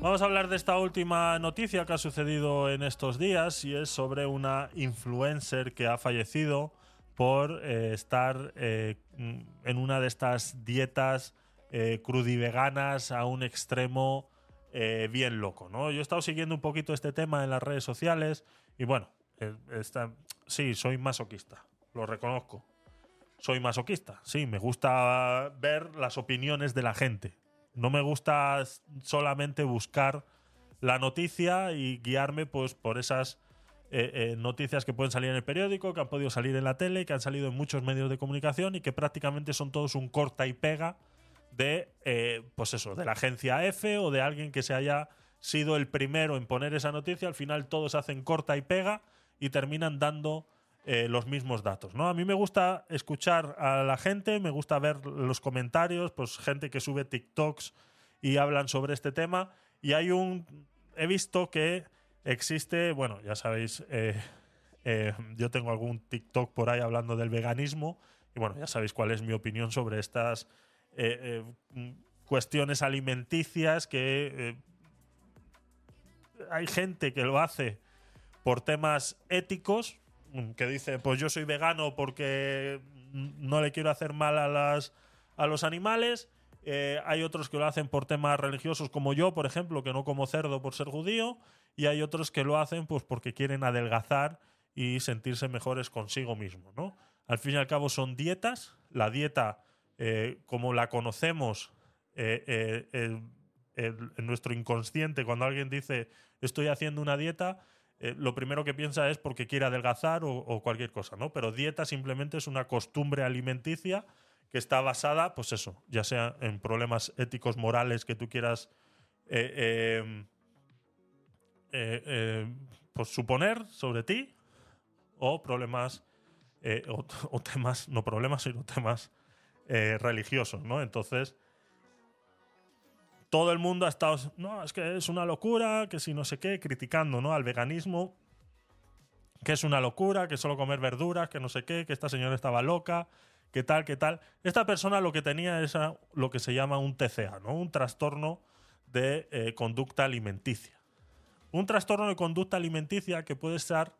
Vamos a hablar de esta última noticia que ha sucedido en estos días y es sobre una influencer que ha fallecido por eh, estar eh, en una de estas dietas eh, crudiveganas a un extremo bien loco, ¿no? Yo he estado siguiendo un poquito este tema en las redes sociales y bueno, sí, soy masoquista, lo reconozco. Soy masoquista, sí, me gusta ver las opiniones de la gente. No me gusta solamente buscar la noticia y guiarme pues por esas eh, eh, noticias que pueden salir en el periódico, que han podido salir en la tele, que han salido en muchos medios de comunicación y que prácticamente son todos un corta y pega de, eh, pues eso, de la agencia F o de alguien que se haya sido el primero en poner esa noticia. Al final todos hacen corta y pega y terminan dando eh, los mismos datos. ¿no? A mí me gusta escuchar a la gente, me gusta ver los comentarios, pues gente que sube TikToks y hablan sobre este tema. Y hay un. He visto que existe, bueno, ya sabéis, eh, eh, yo tengo algún TikTok por ahí hablando del veganismo. Y bueno, ya sabéis cuál es mi opinión sobre estas cuestiones alimenticias que hay gente que lo hace por temas éticos, que dice, pues yo soy vegano porque no le quiero hacer mal a, las, a los animales. Eh, hay otros que lo hacen por temas religiosos como yo, por ejemplo, que no como cerdo por ser judío. Y hay otros que lo hacen pues porque quieren adelgazar y sentirse mejores consigo mismo, ¿no? Al fin y al cabo son dietas. La dieta, eh, como la conocemos eh, eh, en nuestro inconsciente, cuando alguien dice estoy haciendo una dieta, eh, lo primero que piensa es porque quiere adelgazar o, cualquier cosa, ¿no? Pero dieta simplemente es una costumbre alimenticia que está basada, pues eso, ya sea en problemas éticos, morales que tú quieras eh, eh, pues suponer sobre ti o problemas o, o temas, no problemas, sino temas religiosos, ¿no? Entonces, todo el mundo ha estado, no, es que es una locura, que si no sé qué, criticando, ¿no? Al veganismo, que es una locura, que solo comer verduras, que no sé qué, que esta señora estaba loca, que tal, que tal. Esta persona lo que tenía es lo que se llama un TCA, ¿no? Un trastorno de eh, conducta alimenticia. Un trastorno de conducta alimenticia que puede estar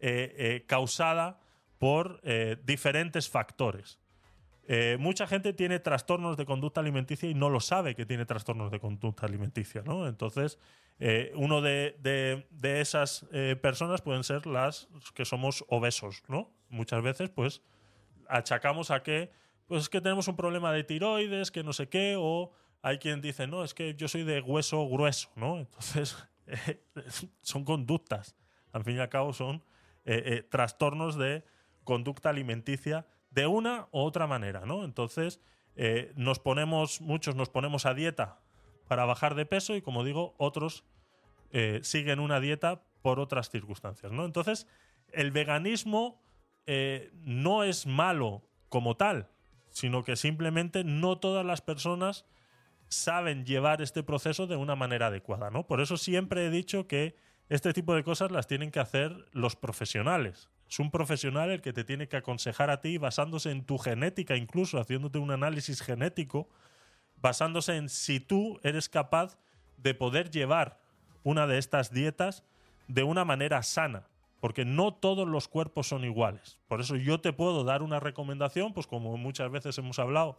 eh, eh, causada por diferentes factores. Eh, mucha gente tiene trastornos de conducta alimenticia y no lo sabe que tiene trastornos de conducta alimenticia, ¿no? Entonces, eh, uno de, esas eh, personas pueden ser las que somos obesos, ¿no? Muchas veces, pues, achacamos a que, pues, es que tenemos un problema de tiroides, que no sé qué, o hay quien dice, no, es que yo soy de hueso grueso, ¿no? Entonces, son conductas. Al fin y al cabo, son eh, trastornos de conducta alimenticia de una u otra manera, ¿no? Entonces, eh, nos ponemos, muchos nos ponemos a dieta para bajar de peso y, como digo, otros eh, siguen una dieta por otras circunstancias, ¿no? Entonces, el veganismo eh, no es malo como tal, sino que simplemente no todas las personas saben llevar este proceso de una manera adecuada, ¿no? Por eso siempre he dicho que este tipo de cosas las tienen que hacer los profesionales. Es un profesional el que te tiene que aconsejar a ti basándose en tu genética, incluso haciéndote un análisis genético, basándose en si tú eres capaz de poder llevar una de estas dietas de una manera sana, porque no todos los cuerpos son iguales. Por eso yo te puedo dar una recomendación, pues como muchas veces hemos hablado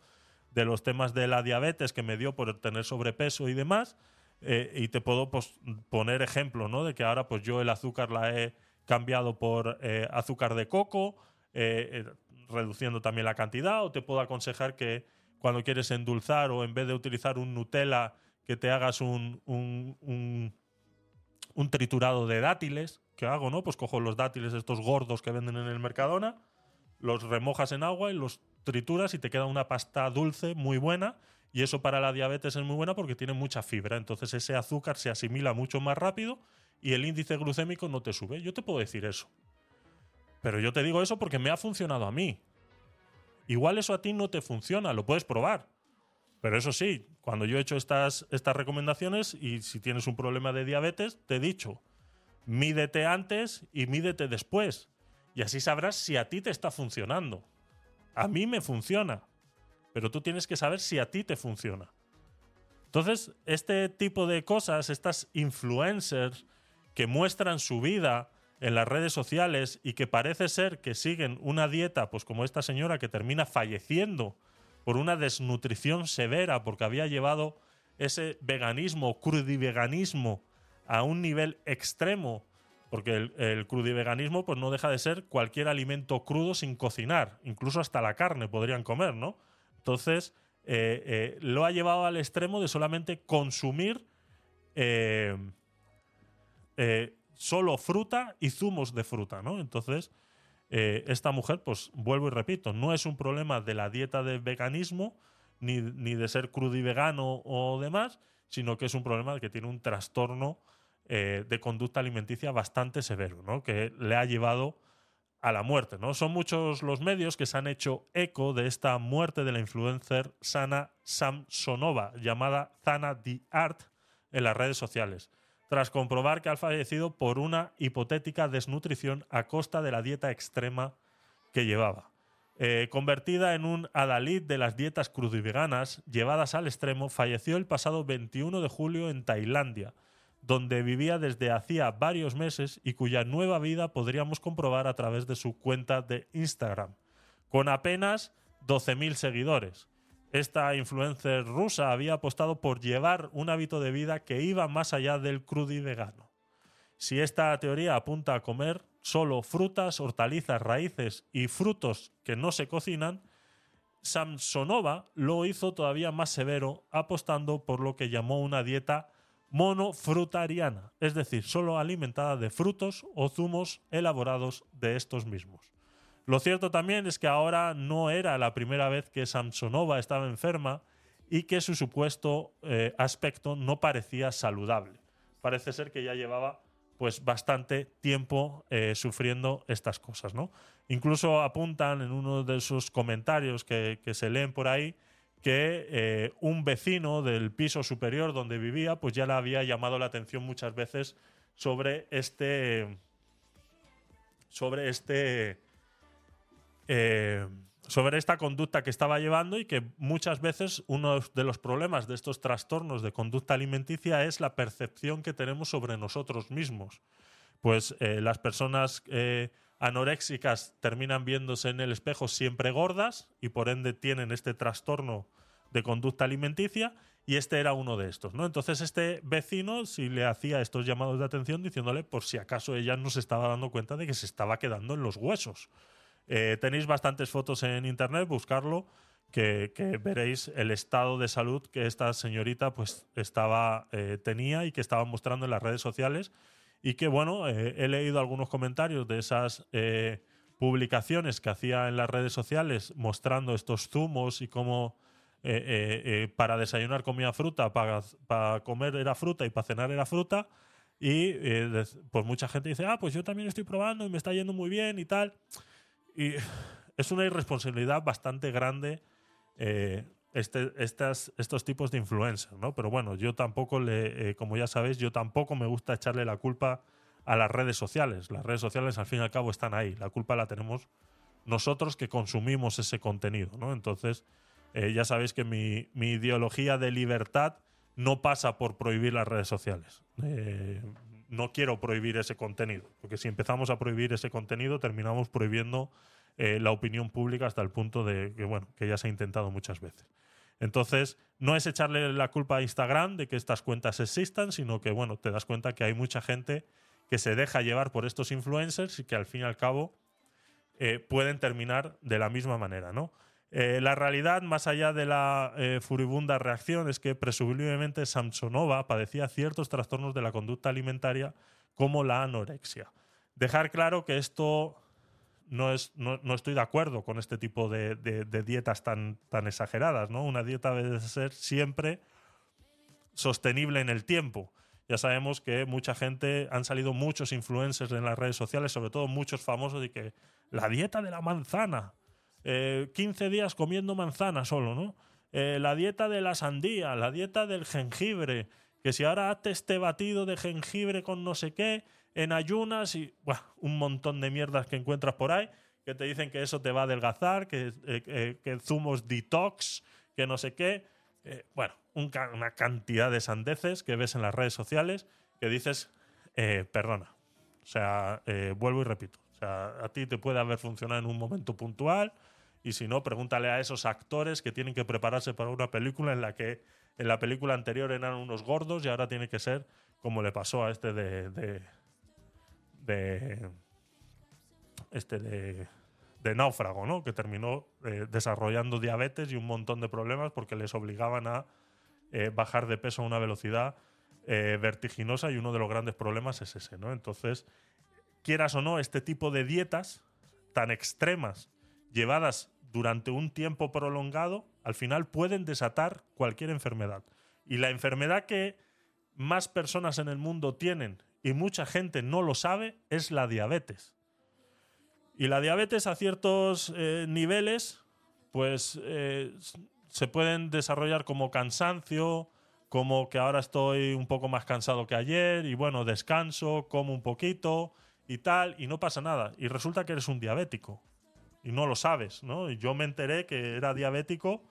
de los temas de la diabetes que me dio por tener sobrepeso y demás, eh, y te puedo pues, poner ejemplo, ¿no? De que ahora pues yo el azúcar la he cambiado por eh, azúcar de coco, eh, eh, reduciendo también la cantidad, o te puedo aconsejar que cuando quieres endulzar o en vez de utilizar un Nutella, que te hagas un, un- un- un triturado de dátiles. ¿Qué hago, no? Pues cojo los dátiles estos gordos que venden en el Mercadona, los remojas en agua y los trituras y te queda una pasta dulce muy buena. Y eso para la diabetes es muy buena porque tiene mucha fibra. Entonces ese azúcar se asimila mucho más rápido y el índice glucémico no te sube. Yo te puedo decir eso. Pero yo te digo eso porque me ha funcionado a mí. Igual eso a ti no te funciona, lo puedes probar. Pero eso sí, cuando yo he hecho estas, estas recomendaciones y si tienes un problema de diabetes, te he dicho, mídete antes y mídete después. Y así sabrás si a ti te está funcionando. A mí me funciona. Pero tú tienes que saber si a ti te funciona. Entonces, este tipo de cosas, estas influencers que muestran su vida en las redes sociales y que parece ser que siguen una dieta, pues como esta señora que termina falleciendo por una desnutrición severa porque había llevado ese veganismo, crudiveganismo a un nivel extremo, porque el, crudiveganismo pues no deja de ser cualquier alimento crudo sin cocinar, incluso hasta la carne podrían comer, ¿no? Entonces, eh, eh, lo ha llevado al extremo de solamente consumir eh, solo fruta y zumos de fruta, ¿no? Entonces, esta mujer, pues vuelvo y repito, no es un problema de la dieta de veganismo, ni, ni de ser crudivegano o demás, sino que es un problema de que tiene un trastorno de conducta alimenticia bastante severo, ¿no? Que le ha llevado a la muerte. ¿no? Son muchos los medios que se han hecho eco de esta muerte de la influencer Sana Samsonova, llamada Zana the Art, en las redes sociales, tras comprobar que ha fallecido por una hipotética desnutrición a costa de la dieta extrema que llevaba. Eh, convertida en un adalid de las dietas crudiveganas llevadas al extremo, falleció el pasado 21 de julio en Tailandia donde vivía desde hacía varios meses y cuya nueva vida podríamos comprobar a través de su cuenta de Instagram, con apenas 12.000 seguidores. Esta influencer rusa había apostado por llevar un hábito de vida que iba más allá del crudi vegano. Si esta teoría apunta a comer solo frutas, hortalizas, raíces y frutos que no se cocinan, Samsonova lo hizo todavía más severo, apostando por lo que llamó una dieta monofrutariana, es decir, solo alimentada de frutos o zumos elaborados de estos mismos. Lo cierto también es que ahora no era la primera vez que Samsonova estaba enferma y que su supuesto eh, aspecto no parecía saludable. Parece ser que ya llevaba pues bastante tiempo eh, sufriendo estas cosas, ¿no? Incluso apuntan en uno de sus comentarios que se leen por ahí que eh, un vecino del piso superior donde vivía, pues ya le había llamado la atención muchas veces sobre este. sobre este. Eh, sobre esta conducta que estaba llevando y que muchas veces uno de los problemas de estos trastornos de conducta alimenticia es la percepción que tenemos sobre nosotros mismos. Pues eh, las personas anoréxicas terminan viéndose en el espejo siempre gordas y por ende tienen este trastorno de conducta alimenticia y este era uno de estos, ¿no? Entonces este vecino sí le hacía estos llamados de atención diciéndole por si acaso ella no se estaba dando cuenta de que se estaba quedando en los huesos. Eh, tenéis bastantes fotos en internet, buscarlo, que, veréis el estado de salud que esta señorita pues estaba, eh, tenía y que estaba mostrando en las redes sociales y que, bueno, eh, he leído algunos comentarios de esas eh, publicaciones que hacía en las redes sociales mostrando estos zumos y cómo eh, para desayunar comía fruta, para, para, comer era fruta y para cenar era fruta. Y pues mucha gente dice, ah, pues yo también estoy probando y me está yendo muy bien y tal. Y es una irresponsabilidad bastante grande este, estas, estos tipos de influencers, ¿no? Pero bueno, yo tampoco le, eh, como ya sabéis, yo tampoco me gusta echarle la culpa a las redes sociales. Las redes sociales al fin y al cabo están ahí. La culpa la tenemos nosotros que consumimos ese contenido, ¿no? Entonces, eh, ya sabéis que mi, ideología de libertad no pasa por prohibir las redes sociales. Eh, no quiero prohibir ese contenido, porque si empezamos a prohibir ese contenido, terminamos prohibiendo la opinión pública hasta el punto de que, bueno, que ya se ha intentado muchas veces. Entonces, no es echarle la culpa a Instagram de que estas cuentas existan, sino que, bueno, te das cuenta que hay mucha gente que se deja llevar por estos influencers y que al fin y al cabo eh, pueden terminar de la misma manera, ¿no? Eh, la realidad, más allá de la eh, furibunda reacción, es que presumiblemente Samsonova padecía ciertos trastornos de la conducta alimentaria como la anorexia. Dejar claro que esto no, es, no, estoy de acuerdo con este tipo de, dietas tan, tan exageradas. ¿no? Una dieta debe ser siempre sostenible en el tiempo. Ya sabemos que mucha gente, han salido muchos influencers en las redes sociales, sobre todo muchos famosos, y que la dieta de la manzana, 15 eh, días comiendo manzana solo, ¿no? Eh, la dieta de la sandía, la dieta del jengibre, que si ahora haces este batido de jengibre con no sé qué, en ayunas y un montón de mierdas que encuentras por ahí que te dicen que eso te va a adelgazar, que, eh, eh, zumos detox, que no sé qué. Bueno, una cantidad de sandeces que ves en las redes sociales que dices, perdona. O sea, vuelvo y repito. O sea, a ti te puede haber funcionado en un momento puntual y si no, pregúntale a esos actores que tienen que prepararse para una película en la que en la película anterior eran unos gordos y ahora tiene que ser como le pasó a este de, de, este de de náufrago, ¿no? Que terminó eh, desarrollando diabetes y un montón de problemas porque les obligaban a eh, bajar de peso a una velocidad eh, vertiginosa y uno de los grandes problemas es ese, ¿no? Entonces, quieras o no, este tipo de dietas tan extremas, llevadas durante un tiempo prolongado, al final pueden desatar cualquier enfermedad. Y la enfermedad que más personas en el mundo tienen y mucha gente no lo sabe es la diabetes. Y la diabetes a ciertos eh, niveles, pues eh, se pueden desarrollar como cansancio, como que ahora estoy un poco más cansado que ayer y bueno, descanso, como un poquito y tal, y no pasa nada. Y resulta que eres un diabético y no lo sabes, ¿no? Y yo me enteré que era diabético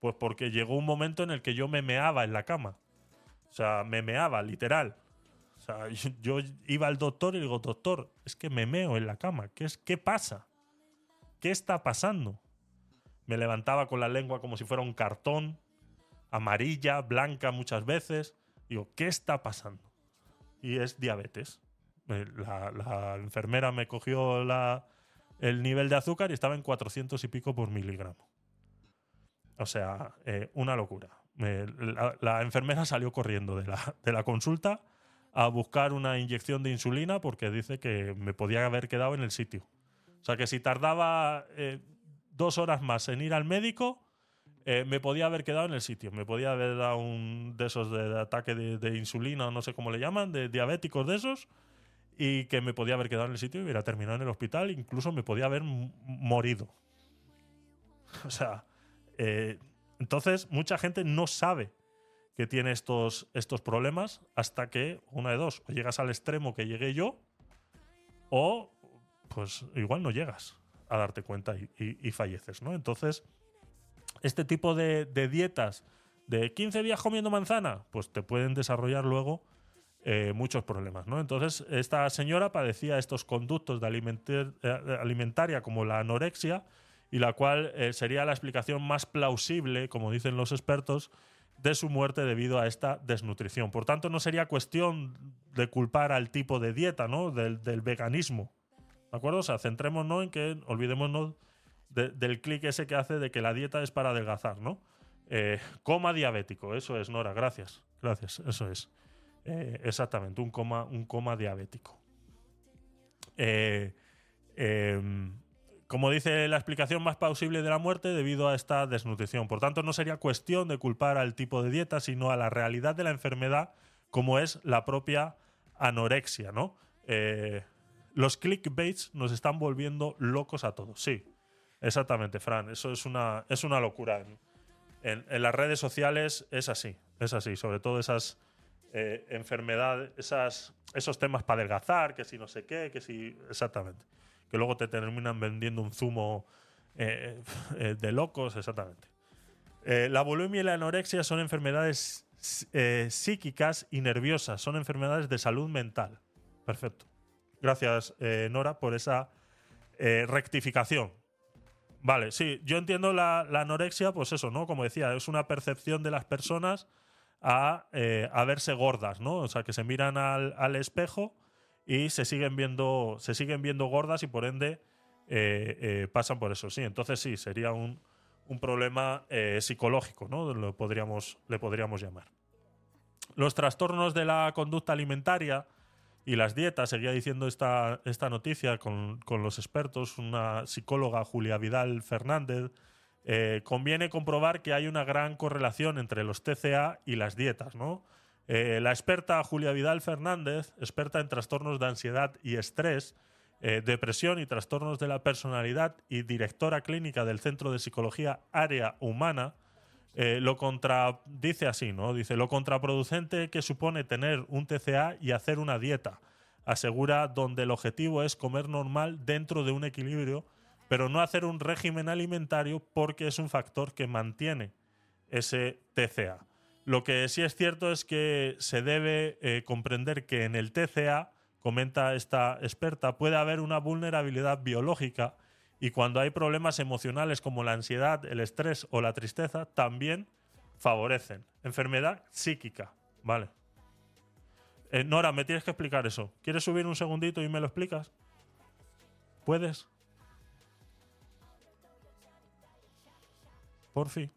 pues porque llegó un momento en el que yo me meaba en la cama. O sea, me meaba, literal sea, yo, iba al doctor y digo, doctor, es que me meo en la cama. ¿Qué, es, ¿Qué pasa? ¿Qué está pasando? Me levantaba con la lengua como si fuera un cartón, amarilla, blanca muchas veces. Digo, ¿qué está pasando? Y es diabetes. Eh, la, enfermera me cogió el nivel de azúcar y estaba en 400 y pico por miligramo. O sea, eh, una locura. la, enfermera salió corriendo de la, de la consulta a buscar una inyección de insulina porque dice que me podía haber quedado en el sitio. O sea que si tardaba eh, dos horas más en ir al médico, eh, me podía haber quedado en el sitio. Me podía haber dado un de esos de, ataque de, insulina o no sé cómo le llaman, de diabéticos de esos, y que me podía haber quedado en el sitio y hubiera terminado en el hospital. Incluso me podía haber morido. O sea, eh, entonces mucha gente no sabe que tiene estos, estos problemas hasta que, una de dos, o llegas al extremo que llegué yo, o pues igual no llegas a darte cuenta y, falleces, ¿no? Entonces, este tipo de, dietas de 15 días comiendo manzana, pues te pueden desarrollar luego eh, muchos problemas, ¿no? Entonces, esta señora padecía estos conductos de eh, alimentaria como la anorexia, y la cual eh, sería la explicación más plausible, como dicen los expertos, de su muerte debido a esta desnutrición. Por tanto, no sería cuestión de culpar al tipo de dieta, ¿no? Del, veganismo. ¿De acuerdo? O sea, centrémonos en que olvidémonos del clic ese que hace de que la dieta es para adelgazar, ¿no? Coma diabético, eso es, Nora, gracias. Gracias, eso es. Eh, exactamente, un coma, un coma diabético. Eh, em, como dice la explicación más plausible de la muerte debido a esta desnutrición. Por tanto, no sería cuestión de culpar al tipo de dieta, sino a la realidad de la enfermedad, como es la propia anorexia, ¿no? Eh, los clickbaits nos están volviendo locos a todos. Sí, exactamente, Fran. Eso es una, es una locura. En, las redes sociales es así, es así. Sobre todo esas eh, esas, esos temas para adelgazar, que si no sé qué, que si. Exactamente que luego te terminan vendiendo un zumo eh, eh, de locos, exactamente. Eh, la bulimia y la anorexia son enfermedades psíquicas y nerviosas, son enfermedades de salud mental. Perfecto. Gracias, Nora, por esa rectificación. Vale, sí, yo entiendo la, anorexia, pues eso, ¿no? Como decía, es una percepción de las personas a, verse gordas, ¿no? O sea, que se miran al, espejo y se siguen viendo, se siguen viendo gordas y por ende eh, eh, pasan por eso. Sí, entonces sí, sería un, problema eh, psicológico, ¿no? Lo podríamos, le podríamos llamar. Los trastornos de la conducta alimentaria y las dietas, seguía diciendo esta, esta noticia con, con, los expertos, una psicóloga, Julia Vidal Fernández, conviene comprobar que hay una gran correlación entre los TCA y las dietas, ¿no? Eh, la experta Julia Vidal Fernández, experta en trastornos de ansiedad y estrés, eh, depresión y trastornos de la personalidad y directora clínica del Centro de Psicología Área Humana, eh, lo contra, dice así, ¿no? Dice lo contraproducente que supone tener un TCA y hacer una dieta. Asegura donde el objetivo es comer normal dentro de un equilibrio, pero no hacer un régimen alimentario porque es un factor que mantiene ese TCA. Lo que sí es cierto es que se debe eh, comprender que en el TCA, comenta esta experta, puede haber una vulnerabilidad biológica y cuando hay problemas emocionales como la ansiedad, el estrés o la tristeza, también favorecen. Enfermedad psíquica, ¿vale? Eh, Nora, me tienes que explicar eso. ¿Quieres subir un segundito y me lo explicas? ¿Puedes? Por fin.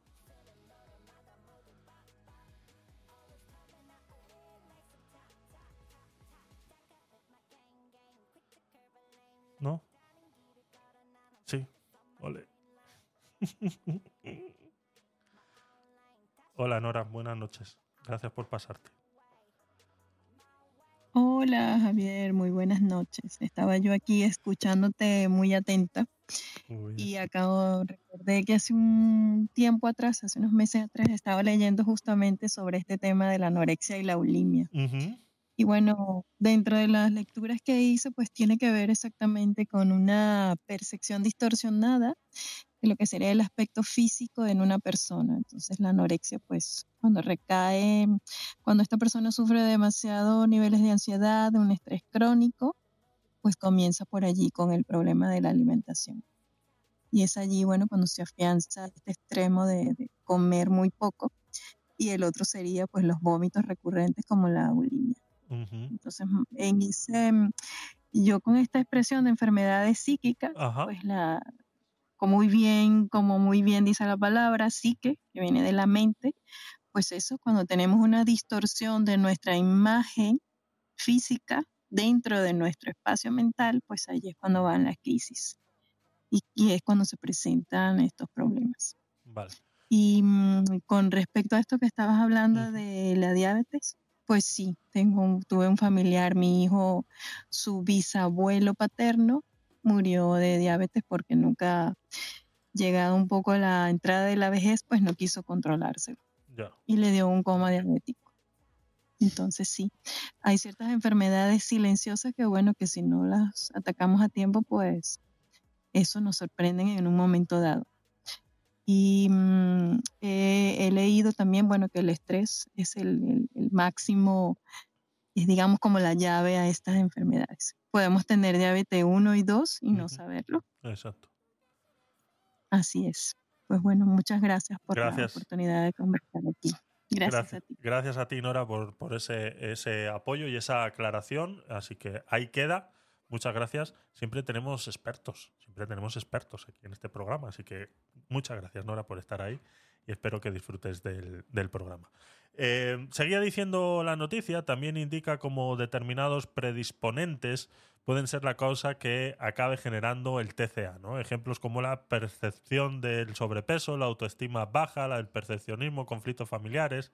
¿No? Sí. Hola Nora, buenas noches. Gracias por pasarte. Hola Javier, muy buenas noches. Estaba yo aquí escuchándote muy atenta y acabo, recordé que hace un tiempo atrás, hace unos meses atrás, estaba leyendo justamente sobre este tema de la anorexia y la bulimia. Y bueno, dentro de las lecturas que hice, pues tiene que ver exactamente con una percepción distorsionada de lo que sería el aspecto físico en una persona. Entonces la anorexia, pues cuando recae, cuando esta persona sufre demasiado niveles de ansiedad, de un estrés crónico, pues comienza por allí con el problema de la alimentación. Y es allí, bueno, cuando se afianza este extremo de, comer muy poco. Y el otro sería, pues, los vómitos recurrentes como la bulimia. Entonces, en ese, yo con esta expresión de enfermedades psíquicas, pues la, como muy bien, como muy bien dice la palabra, psique, que viene de la mente, pues eso, cuando tenemos una distorsión de nuestra imagen física dentro de nuestro espacio mental, pues ahí es cuando van las crisis. Y, es cuando se presentan estos problemas. Vale. Y mm, con respecto a esto que estabas hablando de la diabetes, pues sí, tengo tuve un familiar, mi hijo, su bisabuelo paterno, murió de diabetes porque nunca, llegado un poco a la entrada de la vejez, pues no quiso controlarse Y le dio un coma diabético. Entonces sí, hay ciertas enfermedades silenciosas que bueno, que si no las atacamos a tiempo, pues eso nos sorprende en un momento dado. Y mm, he leído también, bueno, que el estrés es el, el máximo, es digamos como la llave a estas enfermedades podemos tener diabetes 1 y 2 y no saberlo. Exacto. Así es. Pues bueno, muchas gracias por la oportunidad de conversar aquí. Gracias, a ti. Gracias a ti, Nora, por, por ese, ese apoyo y esa aclaración. Así que ahí queda. Muchas gracias. Siempre tenemos expertos, siempre tenemos expertos aquí en este programa. Así que muchas gracias, Nora, por estar ahí y espero que disfrutes del, del programa. Eh, seguía diciendo la noticia, también indica como determinados predisponentes pueden ser la causa que acabe generando el TCA, ¿no? Ejemplos como la percepción del sobrepeso, la autoestima baja, el percepcionismo, conflictos familiares,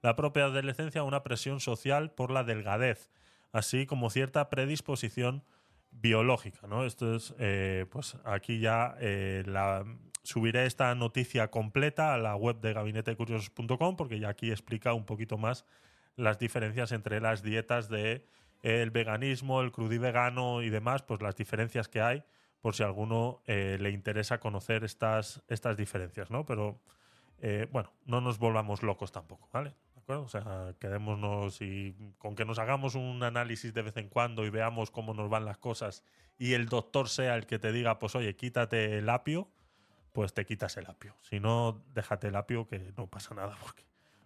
la propia adolescencia, una presión social por la delgadez, así como cierta predisposición biológica, ¿no? Esto es, eh, pues aquí ya eh, la, subiré esta noticia completa a la web de gabinetecuriosos.com porque ya aquí explica un poquito más las diferencias entre las dietas de el veganismo, el crudivegano y demás, pues las diferencias que hay, por si a alguno eh, le interesa conocer estas, estas diferencias, ¿no? Pero eh, bueno, no nos volvamos locos tampoco, ¿vale? ¿De acuerdo? O sea, quedémonos y con que nos hagamos un análisis de vez en cuando y veamos cómo nos van las cosas y el doctor sea el que te diga, pues oye, quítate el apio, pues te quitas el apio. Si no, déjate el apio que no pasa nada porque,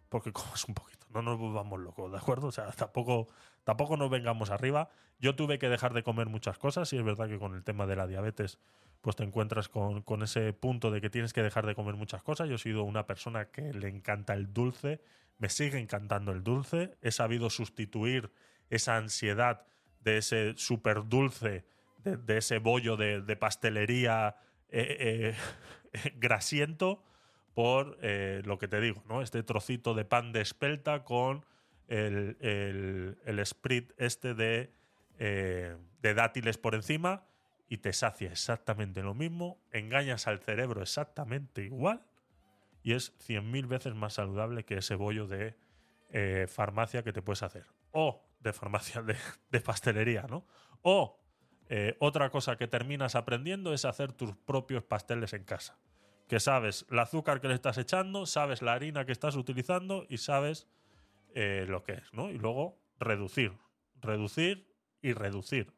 porque comas un poquito. No nos volvamos locos, ¿de acuerdo? O sea, tampoco, tampoco nos vengamos arriba. Yo tuve que dejar de comer muchas cosas y es verdad que con el tema de la diabetes pues te encuentras con, con ese punto de que tienes que dejar de comer muchas cosas. Yo he sido una persona que le encanta el dulce, me sigue encantando el dulce, he sabido sustituir esa ansiedad de ese súper dulce, de, ese bollo de, pastelería eh, eh, grasiento por eh, lo que te digo, ¿no? Este trocito de pan de espelta con el, el, sprit este de, de dátiles por encima y te sacia exactamente lo mismo, engañas al cerebro exactamente igual y es 100.000 veces más saludable que ese bollo de farmacia que te puedes hacer. O de farmacia de, de pastelería, ¿no? O eh, otra cosa que terminas aprendiendo es hacer tus propios pasteles en casa. que sabes el azúcar que le estás echando, sabes la harina que estás utilizando y sabes eh, lo que es, ¿no? Y luego reducir, reducir y reducir.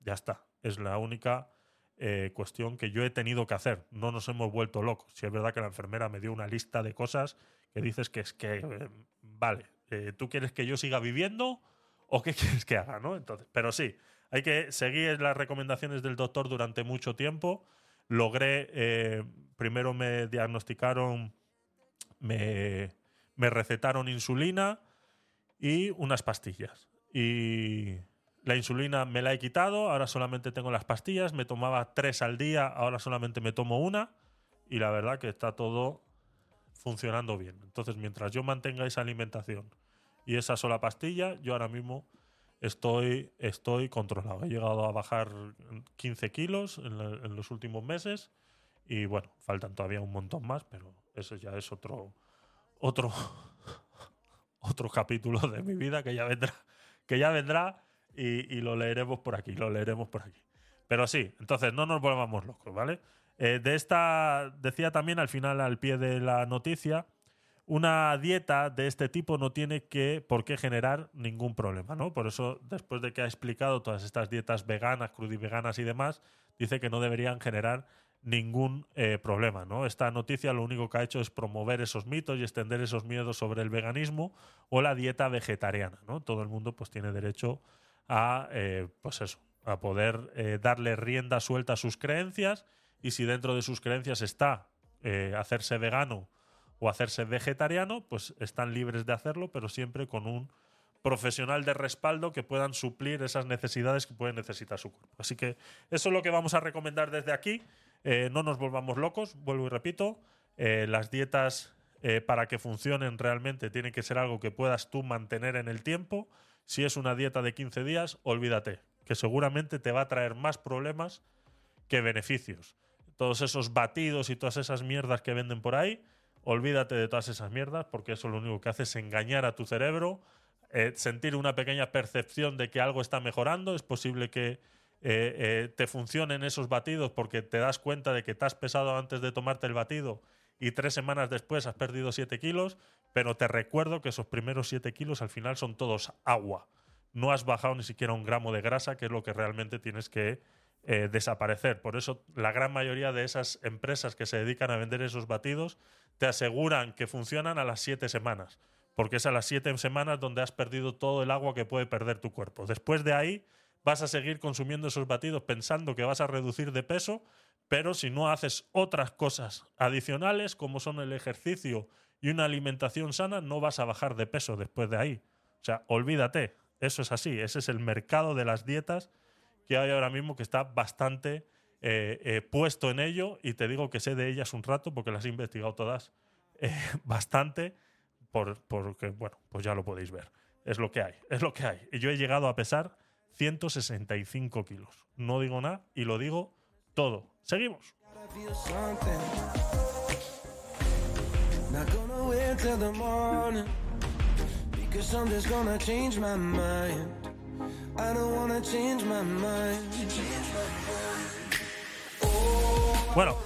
Ya está. Es la única eh, cuestión que yo he tenido que hacer. No nos hemos vuelto locos. Si es verdad que la enfermera me dio una lista de cosas que dices que es que, vale, ¿tú quieres que yo siga viviendo o qué quieres que haga? ¿no? Entonces, pero sí, hay que seguir las recomendaciones del doctor durante mucho tiempo. Logré, primero me diagnosticaron, me, me recetaron insulina y unas pastillas. Y la insulina me la he quitado, ahora solamente tengo las pastillas, me tomaba tres al día, ahora solamente me tomo una y la verdad que está todo funcionando bien. Entonces, mientras yo mantenga esa alimentación y esa sola pastilla, yo ahora mismo estoy, estoy controlado. He llegado a bajar 15 kilos en, los últimos meses y bueno, faltan todavía un montón más, pero eso ya es otro, otro, otro capítulo de mi vida que ya vendrá, que ya vendrá y, lo leeremos por aquí, lo leeremos por aquí. Pero sí, entonces no nos volvamos locos, ¿vale? Eh, de esta, decía también al final, al pie de la noticia, una dieta de este tipo no tiene que, por qué generar ningún problema, ¿no? Por eso, después de que ha explicado todas estas dietas veganas, crudiveganas y demás, dice que no deberían generar ningún eh, problema. ¿no? Esta noticia lo único que ha hecho es promover esos mitos y extender esos miedos sobre el veganismo o la dieta vegetariana. ¿no? Todo el mundo pues, tiene derecho a, eh, pues eso, a poder eh, darle rienda suelta a sus creencias y si dentro de sus creencias está hacerse vegano o hacerse vegetariano, pues están libres de hacerlo, pero siempre con un profesional de respaldo que puedan suplir esas necesidades que puede necesitar su cuerpo. Así que eso es lo que vamos a recomendar desde aquí. Eh, no nos volvamos locos, vuelvo y repito. Eh, las dietas eh, para que funcionen realmente tienen que ser algo que puedas tú mantener en el tiempo. Si es una dieta de 15 días, olvídate, que seguramente te va a traer más problemas que beneficios. Todos esos batidos y todas esas mierdas que venden por ahí, olvídate de todas esas mierdas porque eso lo único que hace es engañar a tu cerebro, sentir una pequeña percepción de que algo está mejorando. Es posible que eh, eh, te funcionen esos batidos porque te das cuenta de que te has pesado antes de tomarte el batido y tres semanas después has perdido 7 kilos, pero te recuerdo que esos primeros 7 kilos al final son todos agua. No has bajado ni siquiera un gramo de grasa, que es lo que realmente tienes que eh, desaparecer. Por eso la gran mayoría de esas empresas que se dedican a vender esos batidos te aseguran que funcionan a las 7 semanas, porque es a las 7 semanas donde has perdido todo el agua que puede perder tu cuerpo. Después de ahí vas a seguir consumiendo esos batidos pensando que vas a reducir de peso, pero si no haces otras cosas adicionales como son el ejercicio y una alimentación sana, no vas a bajar de peso después de ahí. O sea, olvídate, eso es así, ese es el mercado de las dietas que hay ahora mismo que está bastante eh, eh, puesto en ello y te digo que sé de ellas un rato porque las he investigado todas eh, bastante por, porque, bueno, pues ya lo podéis ver. Es lo que hay, es lo que hay. Y yo he llegado a pesar 165 kilos. No digo nada y lo digo todo. Seguimos. I don't wanna change my mind. Change my mind. Oh, bueno.